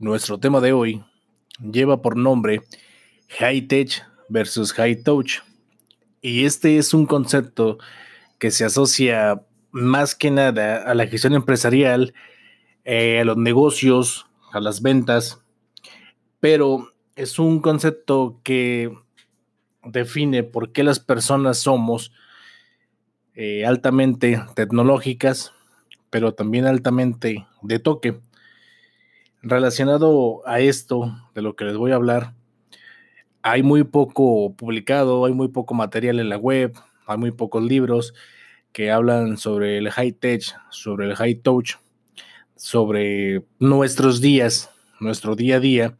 Nuestro tema de hoy lleva por nombre High Tech versus High Touch. Y este es un concepto que se asocia más que nada a la gestión empresarial, eh, a los negocios, a las ventas, pero es un concepto que define por qué las personas somos eh, altamente tecnológicas, pero también altamente de toque. Relacionado a esto de lo que les voy a hablar, hay muy poco publicado, hay muy poco material en la web, hay muy pocos libros que hablan sobre el high tech, sobre el high touch, sobre nuestros días, nuestro día a día.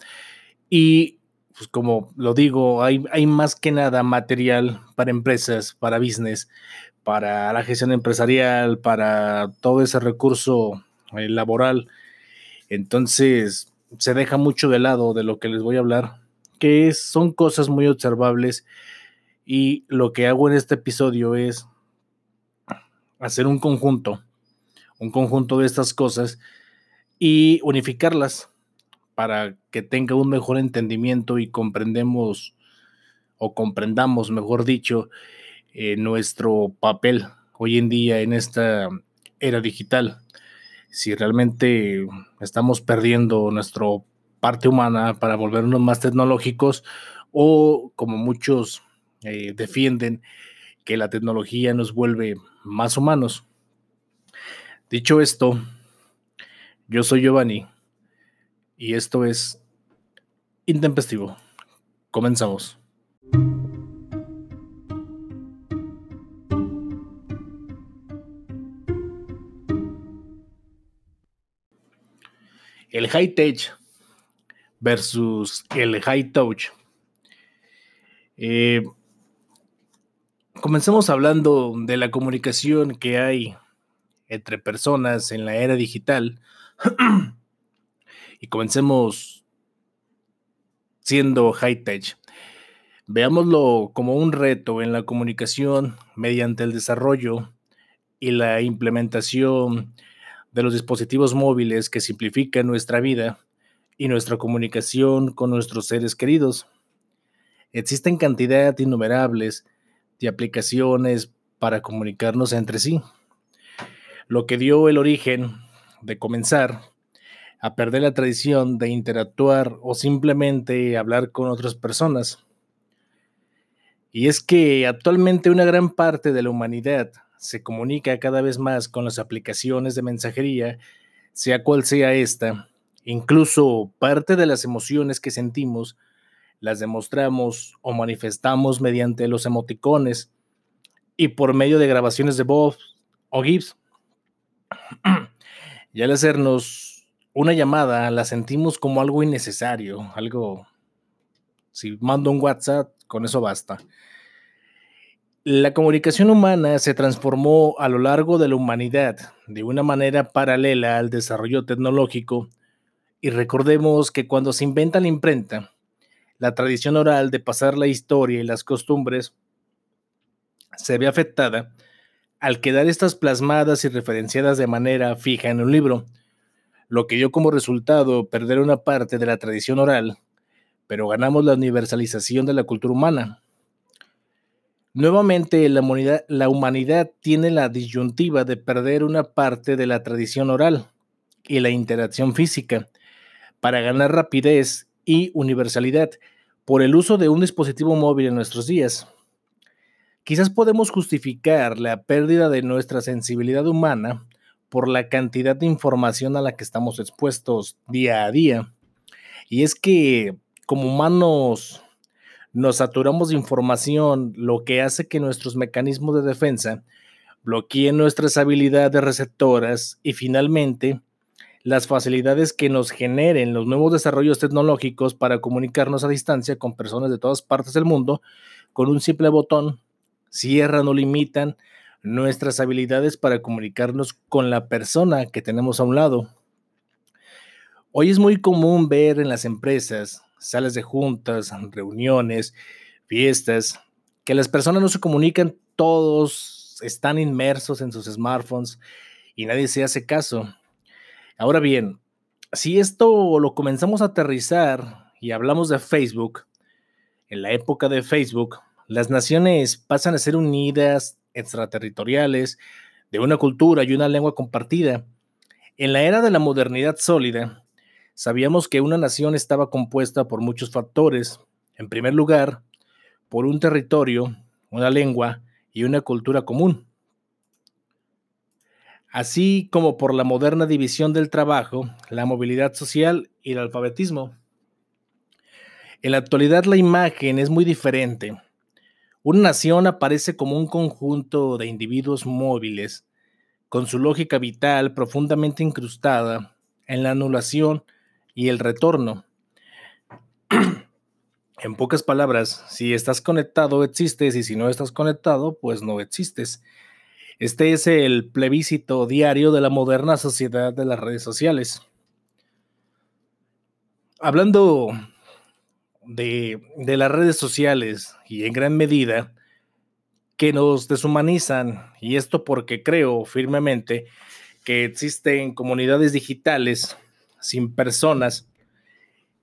Y pues como lo digo, hay, hay más que nada material para empresas, para business, para la gestión empresarial, para todo ese recurso eh, laboral. Entonces, se deja mucho de lado de lo que les voy a hablar, que son cosas muy observables y lo que hago en este episodio es hacer un conjunto, un conjunto de estas cosas y unificarlas para que tenga un mejor entendimiento y comprendemos o comprendamos, mejor dicho, eh, nuestro papel hoy en día en esta era digital. Si realmente estamos perdiendo nuestra parte humana para volvernos más tecnológicos o como muchos eh, defienden que la tecnología nos vuelve más humanos. Dicho esto, yo soy Giovanni y esto es Intempestivo. Comenzamos. El high tech versus el high touch. Eh, comencemos hablando de la comunicación que hay entre personas en la era digital y comencemos siendo high tech. Veámoslo como un reto en la comunicación mediante el desarrollo y la implementación de los dispositivos móviles que simplifican nuestra vida y nuestra comunicación con nuestros seres queridos. Existen cantidad innumerables de aplicaciones para comunicarnos entre sí, lo que dio el origen de comenzar a perder la tradición de interactuar o simplemente hablar con otras personas. Y es que actualmente una gran parte de la humanidad se comunica cada vez más con las aplicaciones de mensajería, sea cual sea esta. Incluso parte de las emociones que sentimos las demostramos o manifestamos mediante los emoticones y por medio de grabaciones de voz o GIFs. y al hacernos una llamada, la sentimos como algo innecesario, algo, si mando un WhatsApp, con eso basta. La comunicación humana se transformó a lo largo de la humanidad de una manera paralela al desarrollo tecnológico. Y recordemos que cuando se inventa la imprenta, la tradición oral de pasar la historia y las costumbres se ve afectada al quedar estas plasmadas y referenciadas de manera fija en un libro, lo que dio como resultado perder una parte de la tradición oral, pero ganamos la universalización de la cultura humana Nuevamente, la humanidad, tiene la disyuntiva de perder una parte de la tradición oral y la interacción física para ganar rapidez y universalidad por el uso de un dispositivo móvil en nuestros días. Quizás podemos justificar la pérdida de nuestra sensibilidad humana por la cantidad de información a la que estamos expuestos día a día. Y es que como humanos nos saturamos de información, lo que hace que nuestros mecanismos de defensa bloqueen nuestras habilidades receptoras y finalmente las facilidades que nos generen los nuevos desarrollos tecnológicos para comunicarnos a distancia con personas de todas partes del mundo con un simple botón cierran o limitan nuestras habilidades para comunicarnos con la persona que tenemos a un lado. Hoy es muy común ver en las empresas salas de juntas, reuniones, fiestas, que las personas no se comunican, todos están inmersos en sus smartphones y nadie se hace caso. Ahora bien, si esto lo comenzamos a aterrizar y hablamos de Facebook, en la época de Facebook, las naciones pasan a ser unidas, extraterritoriales, de una cultura y una lengua compartida. En la era de la modernidad sólida, sabíamos que una nación estaba compuesta por muchos factores. En primer lugar, por un territorio, una lengua y una cultura común. Así como por la moderna división del trabajo, la movilidad social y el alfabetismo. En la actualidad la imagen es muy diferente. Una nación aparece como un conjunto de individuos móviles, con su lógica vital profundamente incrustada en la anulación y el retorno. en pocas palabras, si estás conectado, existes, y si no estás conectado, pues no existes. Este es el plebiscito diario de la moderna sociedad de las redes sociales. Hablando de, de las redes sociales y en gran medida que nos deshumanizan, y esto porque creo firmemente que existen comunidades digitales sin personas,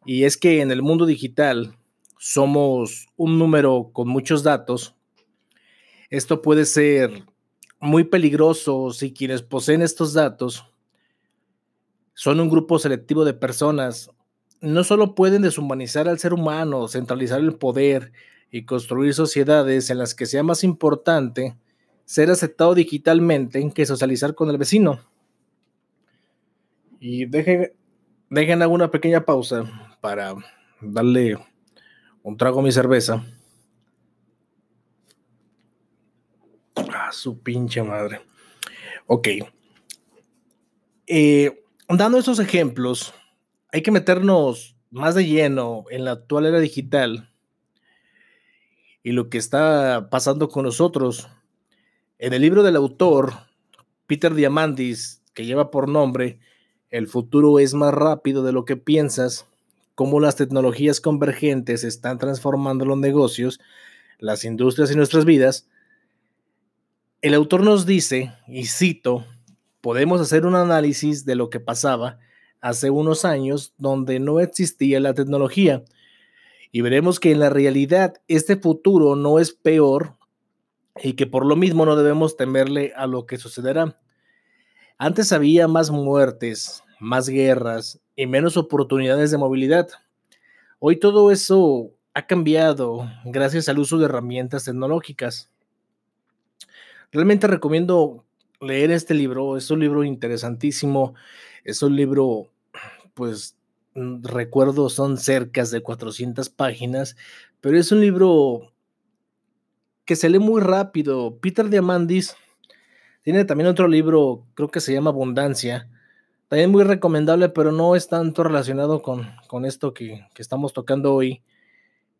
y es que en el mundo digital somos un número con muchos datos. Esto puede ser muy peligroso si quienes poseen estos datos son un grupo selectivo de personas no solo pueden deshumanizar al ser humano, centralizar el poder y construir sociedades en las que sea más importante ser aceptado digitalmente que socializar con el vecino. Y dejen, dejen alguna pequeña pausa para darle un trago a mi cerveza. Ah, su pinche madre. Ok. Eh, dando esos ejemplos, hay que meternos más de lleno en la actual era digital y lo que está pasando con nosotros. En el libro del autor, Peter Diamandis, que lleva por nombre El futuro es más rápido de lo que piensas, cómo las tecnologías convergentes están transformando los negocios, las industrias y nuestras vidas, el autor nos dice, y cito, podemos hacer un análisis de lo que pasaba hace unos años donde no existía la tecnología. Y veremos que en la realidad este futuro no es peor y que por lo mismo no debemos temerle a lo que sucederá. Antes había más muertes, más guerras y menos oportunidades de movilidad. Hoy todo eso ha cambiado gracias al uso de herramientas tecnológicas. Realmente recomiendo leer este libro, es un libro interesantísimo, es un libro pues mm, recuerdo son cerca de 400 páginas, pero es un libro que se lee muy rápido. Peter Diamandis tiene también otro libro, creo que se llama Abundancia, también muy recomendable, pero no es tanto relacionado con, con esto que, que, estamos tocando hoy.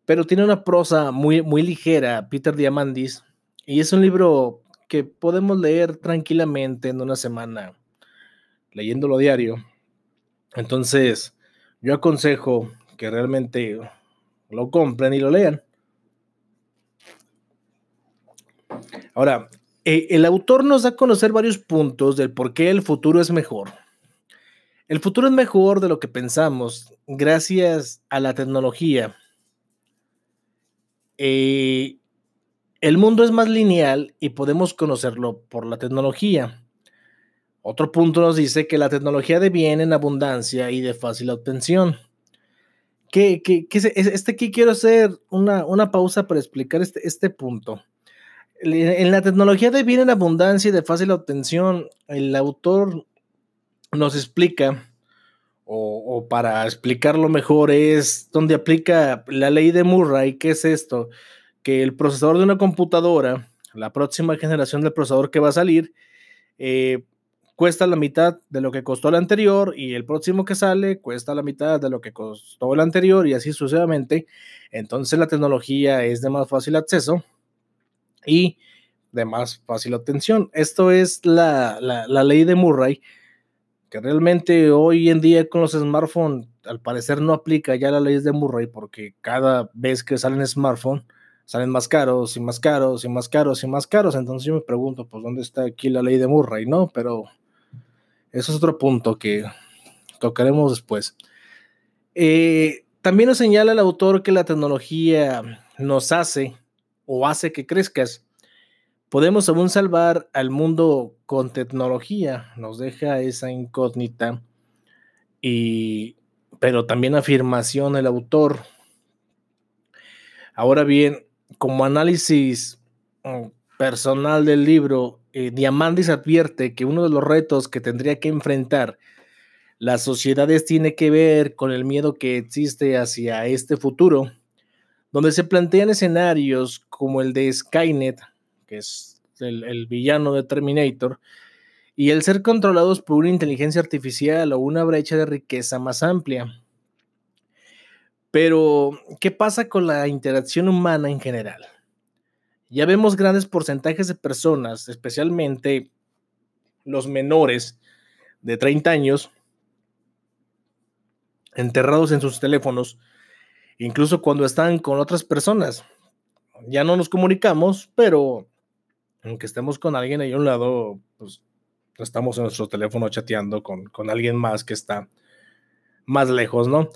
Pero tiene una prosa muy, muy ligera, Peter Diamandis, y es un libro que podemos leer tranquilamente en una semana, leyéndolo diario. Entonces, yo aconsejo que realmente lo compren y lo lean. Ahora, eh, el autor nos da a conocer varios puntos del por qué el futuro es mejor. El futuro es mejor de lo que pensamos gracias a la tecnología. Eh, el mundo es más lineal y podemos conocerlo por la tecnología. Otro punto nos dice que la tecnología deviene en abundancia y de fácil obtención. ¿Qué, qué, este aquí quiero hacer una, una pausa para explicar este, este punto. En la tecnología deviene en abundancia y de fácil obtención, el autor nos explica, o, o, para explicarlo mejor, es donde aplica la ley de Murray. ¿Qué es esto? Que el procesador de una computadora, la próxima generación del procesador que va a salir, eh, cuesta la mitad de lo que costó el anterior y el próximo que sale cuesta la mitad de lo que costó el anterior y así sucesivamente. Entonces la tecnología es de más fácil acceso y de más fácil obtención. Esto es la, la, ley de Murray, que realmente hoy en día con los smartphones al parecer no aplica ya la ley de Murray porque cada vez que salen smartphones salen más caros y más caros y más caros y más caros. Entonces yo me pregunto, pues, ¿dónde está aquí la ley de Murray? No, pero eso es otro punto que, tocaremos después. Eh, también nos señala el autor que la tecnología nos hace o hace que crezcas. Podemos aún salvar al mundo con tecnología, nos deja esa incógnita. Y, pero también afirmación el autor. Ahora bien, como análisis mm, personal del libro, eh, Diamandis advierte que uno de los retos que tendría que enfrentar las sociedades tiene que ver con el miedo que existe hacia este futuro, donde se plantean escenarios como el de Skynet, que es el, el villano de Terminator, y el ser controlados por una inteligencia artificial o una brecha de riqueza más amplia. Pero, ¿qué pasa con la interacción humana en general? Ya vemos grandes porcentajes de personas, especialmente los menores de 30 años, enterrados en sus teléfonos, incluso cuando están con otras personas. Ya no nos comunicamos, pero aunque estemos con alguien ahí a un lado, pues estamos en nuestro teléfono chateando con, con alguien más que está más lejos, ¿no?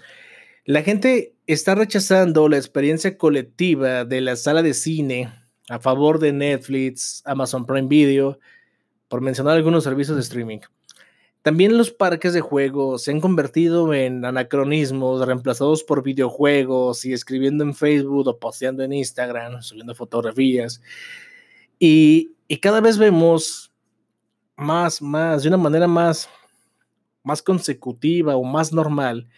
La gente está rechazando la experiencia colectiva de la sala de cine a favor de Netflix, Amazon Prime Video, por mencionar algunos servicios de streaming. También los parques de juegos se han convertido en anacronismos reemplazados por videojuegos y escribiendo en Facebook o posteando en Instagram, subiendo fotografías. Y, cada vez vemos más, más, de una manera más, más consecutiva o más normal,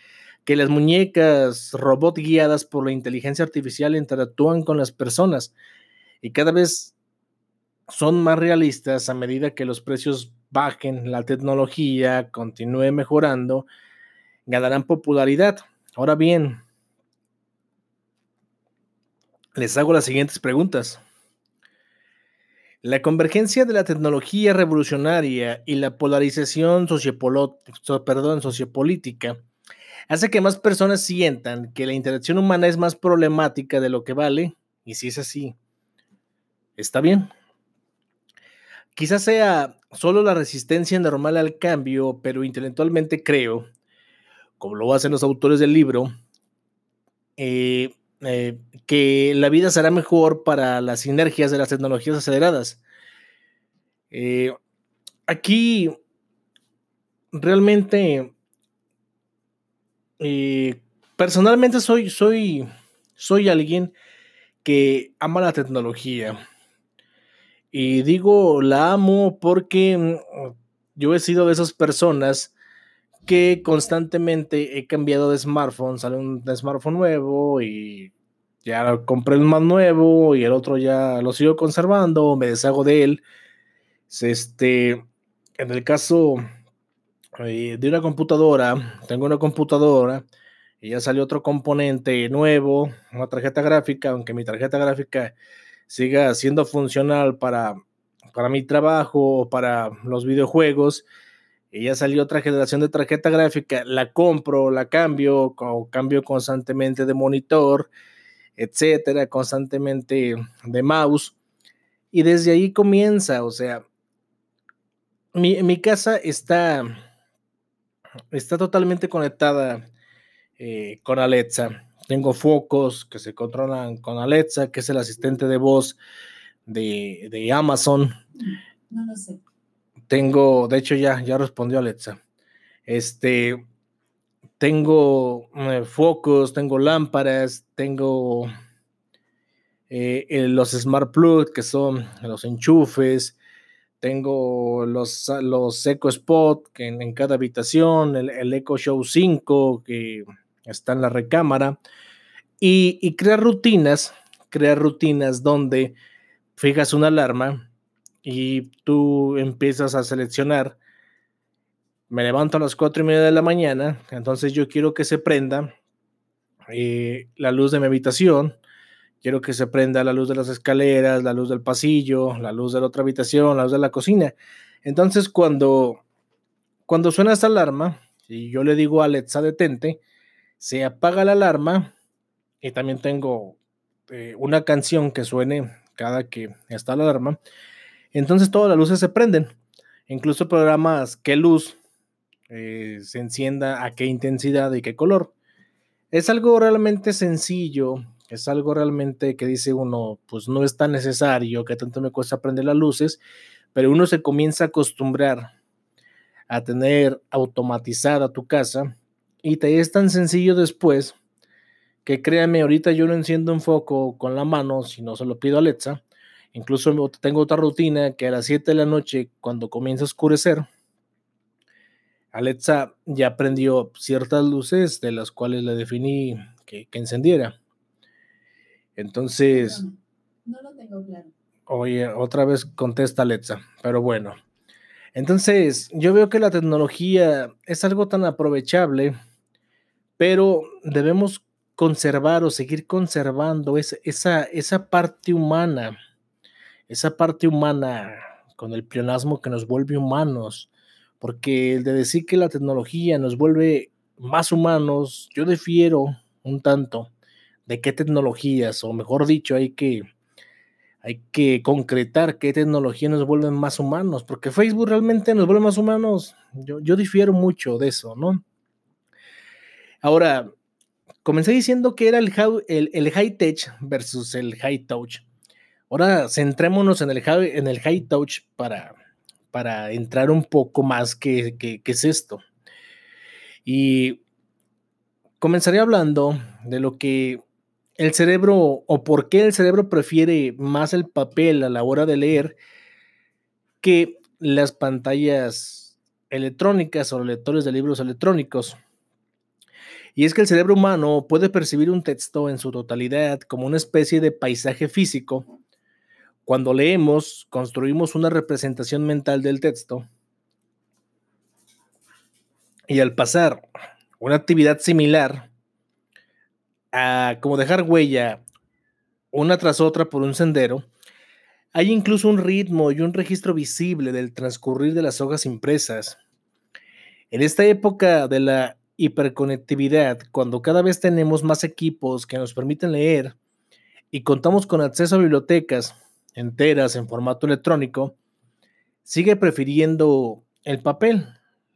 que las muñecas robot guiadas por la inteligencia artificial interactúan con las personas y cada vez son más realistas a medida que los precios bajen, la tecnología continúe mejorando, ganarán popularidad. Ahora bien, les hago las siguientes preguntas. La convergencia de la tecnología revolucionaria y la polarización sociopolítica hace que más personas sientan que la interacción humana es más problemática de lo que vale, y si es así, está bien. Quizás sea solo la resistencia normal al cambio, pero intelectualmente creo, como lo hacen los autores del libro, eh, eh, que la vida será mejor para las sinergias de las tecnologías aceleradas. Eh, aquí realmente, eh, personalmente soy, soy, soy alguien que ama la tecnología. Y digo, la amo porque mm, yo he sido de esas personas que constantemente he cambiado de smartphone, sale un smartphone nuevo y ya compré el más nuevo y el otro ya lo sigo conservando, me deshago de él. Este, en el caso eh, de una computadora, tengo una computadora y ya salió otro componente nuevo, una tarjeta gráfica, aunque mi tarjeta gráfica siga siendo funcional para, para mi trabajo o para los videojuegos, y ya salió otra generación de tarjeta gráfica, la compro, la cambio, o cambio constantemente de monitor, etcétera, constantemente de mouse. Y desde ahí comienza, o sea, mi, mi casa está, está totalmente conectada eh, con Alexa. Tengo focos que se controlan con Alexa, que es el asistente de voz de, de Amazon. No lo sé. Tengo, de hecho ya, ya respondió Alexa. Este, tengo eh, focos, tengo lámparas, tengo eh, los Smart Plug, que son los enchufes, tengo los, los Eco Spot que en, cada habitación, el, Eco Show 5 que está en la recámara, y, y crear rutinas, crear rutinas donde fijas una alarma y tú empiezas a seleccionar, me levanto a las cuatro y media de la mañana, entonces yo quiero que se prenda eh, la luz de mi habitación, quiero que se prenda la luz de las escaleras, la luz del pasillo, la luz de la otra habitación, la luz de la cocina. Entonces cuando, cuando suena esta alarma, y yo le digo a Alexa detente, se apaga la alarma y también tengo eh, una canción que suene cada que está la alarma entonces todas las luces se prenden. Incluso programas qué luz eh, se encienda, a qué intensidad y qué color. Es algo realmente sencillo, es algo realmente que dice uno, pues no es tan necesario, que tanto me cuesta prender las luces, pero uno se comienza a acostumbrar a tener automatizada tu casa y te es tan sencillo después que créanme, ahorita yo no enciendo un foco con la mano, si no se lo pido a Alexa. Incluso tengo otra rutina que a las 7 de la noche, cuando comienza a oscurecer, Alexa ya prendió ciertas luces de las cuales le definí que, encendiera. Entonces... No, lo tengo claro. Oye, otra vez contesta Alexa, pero bueno. Entonces, yo veo que la tecnología es algo tan aprovechable, pero debemos conservar o seguir conservando esa, esa parte humana, esa parte humana con el pleonasmo que nos vuelve humanos, porque el de decir que la tecnología nos vuelve más humanos, yo difiero un tanto de qué tecnologías, o mejor dicho, hay que hay que concretar qué tecnología nos vuelve más humanos, porque Facebook realmente nos vuelve más humanos. Yo, difiero mucho de eso, ¿no? Ahora, comencé diciendo que era el, el, high tech versus el high touch. Ahora centrémonos en el, high touch para, para entrar un poco más qué que, es esto. Y comenzaré hablando de lo que el cerebro o por qué el cerebro prefiere más el papel a la hora de leer que las pantallas electrónicas o lectores de libros electrónicos. Y es que el cerebro humano puede percibir un texto en su totalidad como una especie de paisaje físico. Cuando leemos, construimos una representación mental del texto. Y al pasar una actividad similar, como dejar huella una tras otra por un sendero, hay incluso un ritmo y un registro visible del transcurrir de las hojas impresas. En esta época de la hiperconectividad, cuando cada vez tenemos más equipos que nos permiten leer y contamos con acceso a bibliotecas enteras en formato electrónico, sigue prefiriendo el papel,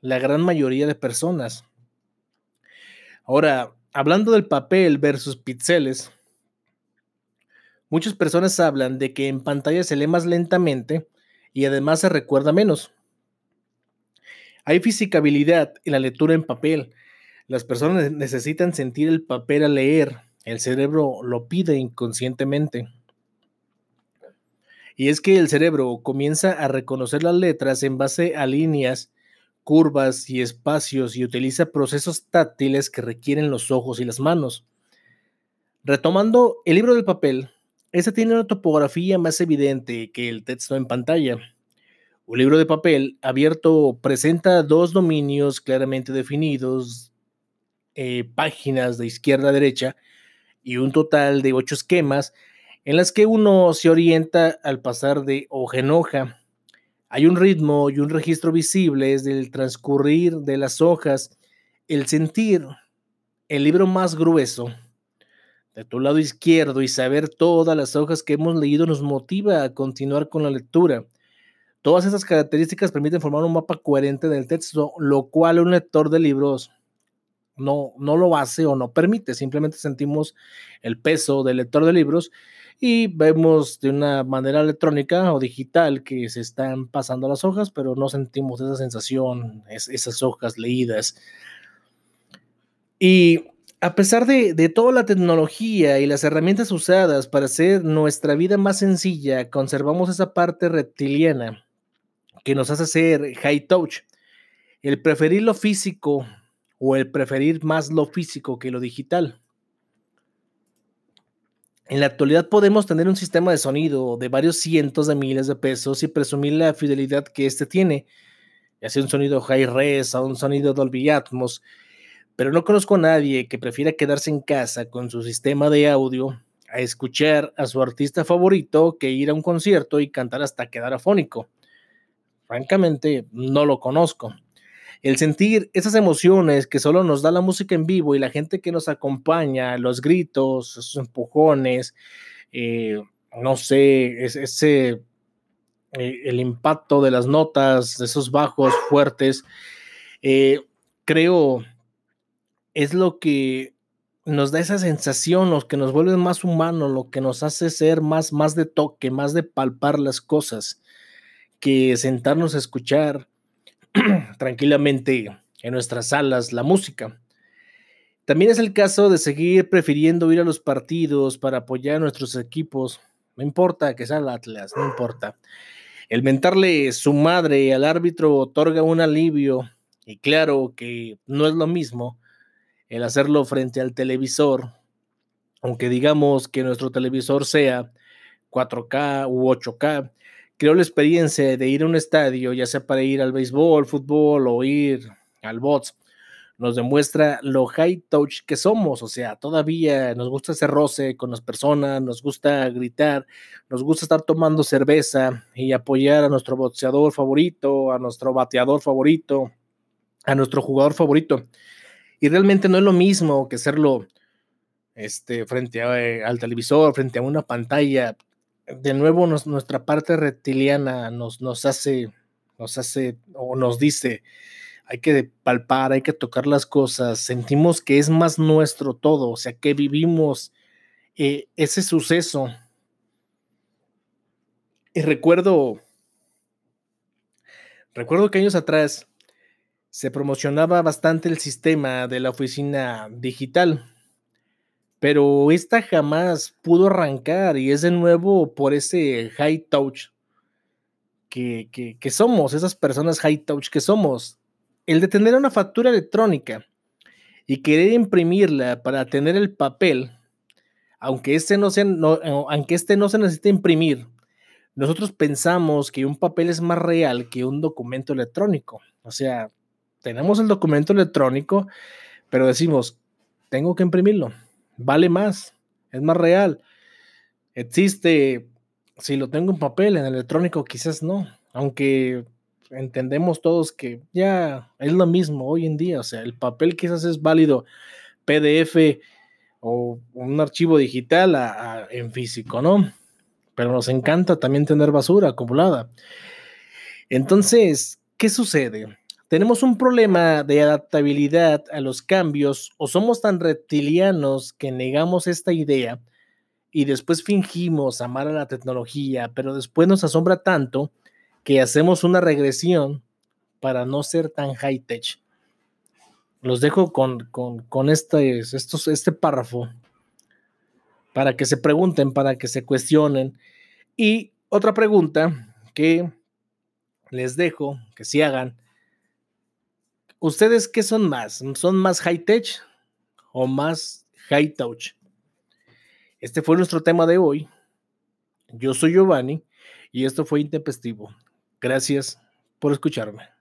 la gran mayoría de personas. Ahora, hablando del papel versus píxeles, muchas personas hablan de que en pantalla se lee más lentamente y además se recuerda menos. Hay fisicabilidad en la lectura en papel. Las personas necesitan sentir el papel al leer. El cerebro lo pide inconscientemente. Y es que el cerebro comienza a reconocer las letras en base a líneas curvas y espacios y utiliza procesos táctiles que requieren los ojos y las manos. Retomando el libro del papel, este tiene una topografía más evidente que el texto en pantalla. Un libro de papel abierto presenta dos dominios claramente definidos, eh, páginas de izquierda a derecha y un total de ocho esquemas en las que uno se orienta al pasar de hoja en hoja hay un ritmo y un registro visible es del transcurrir de las hojas, el sentir el libro más grueso de tu lado izquierdo y saber todas las hojas que hemos leído nos motiva a continuar con la lectura. Todas esas características permiten formar un mapa coherente del texto, lo cual un lector de libros no, no lo hace o no permite. Simplemente sentimos el peso del lector de libros y vemos de una manera electrónica o digital que se están pasando las hojas, pero no sentimos esa sensación, esas hojas leídas. Y a pesar de, de, toda la tecnología y las herramientas usadas para hacer nuestra vida más sencilla, conservamos esa parte reptiliana que nos hace ser high touch. El preferir lo físico o el preferir más lo físico que lo digital. En la actualidad podemos tener un sistema de sonido de varios cientos de miles de pesos y presumir la fidelidad que éste tiene, ya sea un sonido high res o un sonido Dolby Atmos, pero no conozco a nadie que prefiera quedarse en casa con su sistema de audio a escuchar a su artista favorito que ir a un concierto y cantar hasta quedar afónico. Francamente, no lo conozco el sentir esas emociones que solo nos da la música en vivo y la gente que nos acompaña, los gritos, esos empujones, eh, no sé, ese, eh, el impacto de las notas, de esos bajos fuertes, eh, creo es lo que nos da esa sensación, lo que nos vuelve más humanos, lo que nos hace ser más, más de toque, más de palpar las cosas, que sentarnos a escuchar tranquilamente en nuestras salas la música. También es el caso de seguir prefiriendo ir a los partidos para apoyar a nuestros equipos. No importa que sea el Atlas, no importa. El mentarle su madre al árbitro otorga un alivio y claro que no es lo mismo el hacerlo frente al televisor, aunque digamos que nuestro televisor sea 4K u 8K, creo la experiencia de ir a un estadio, ya sea para ir al béisbol, fútbol o ir al bots, nos demuestra lo high touch que somos, o sea, todavía nos gusta hacer roce con las personas, nos gusta gritar, nos gusta estar tomando cerveza y apoyar a nuestro boxeador favorito, a nuestro bateador favorito, a nuestro jugador favorito. Y realmente no es lo mismo que hacerlo este, frente eh, al televisor, frente a una pantalla. De nuevo, nuestra parte reptiliana nos, nos hace, nos hace o nos dice, hay que palpar, hay que tocar las cosas, sentimos que es más nuestro todo, o sea, que vivimos eh, ese suceso. Y recuerdo, recuerdo que años atrás se promocionaba bastante el sistema de la oficina digital, pero esta jamás pudo arrancar y es de nuevo por ese high touch que, que somos, esas personas high touch que somos el de tener una factura electrónica y querer imprimirla para tener el papel, aunque este no, se, aunque este no se necesite imprimir, nosotros pensamos que un papel es más real que un documento electrónico. O sea, tenemos el documento electrónico, pero decimos, tengo que imprimirlo, vale más, es más real. Existe, si lo tengo en papel, en electrónico quizás no, aunque entendemos todos que ya es lo mismo hoy en día, o sea, el papel quizás es válido PDF o un archivo digital en físico, ¿no? Pero nos encanta también tener basura acumulada. Entonces, ¿qué sucede? Tenemos un problema de adaptabilidad a los cambios o somos tan reptilianos que negamos esta idea y después fingimos amar a la tecnología, pero después nos asombra tanto que hacemos una regresión para no ser tan high tech. Los dejo con, este, estos, este párrafo para que se pregunten, para que se cuestionen. Y otra pregunta que les dejo que si hagan. ¿Ustedes qué son más? ¿Son más high tech o más high touch? Este fue nuestro tema de hoy. Yo soy Giovanni y esto fue Intempestivo. Gracias por escucharme.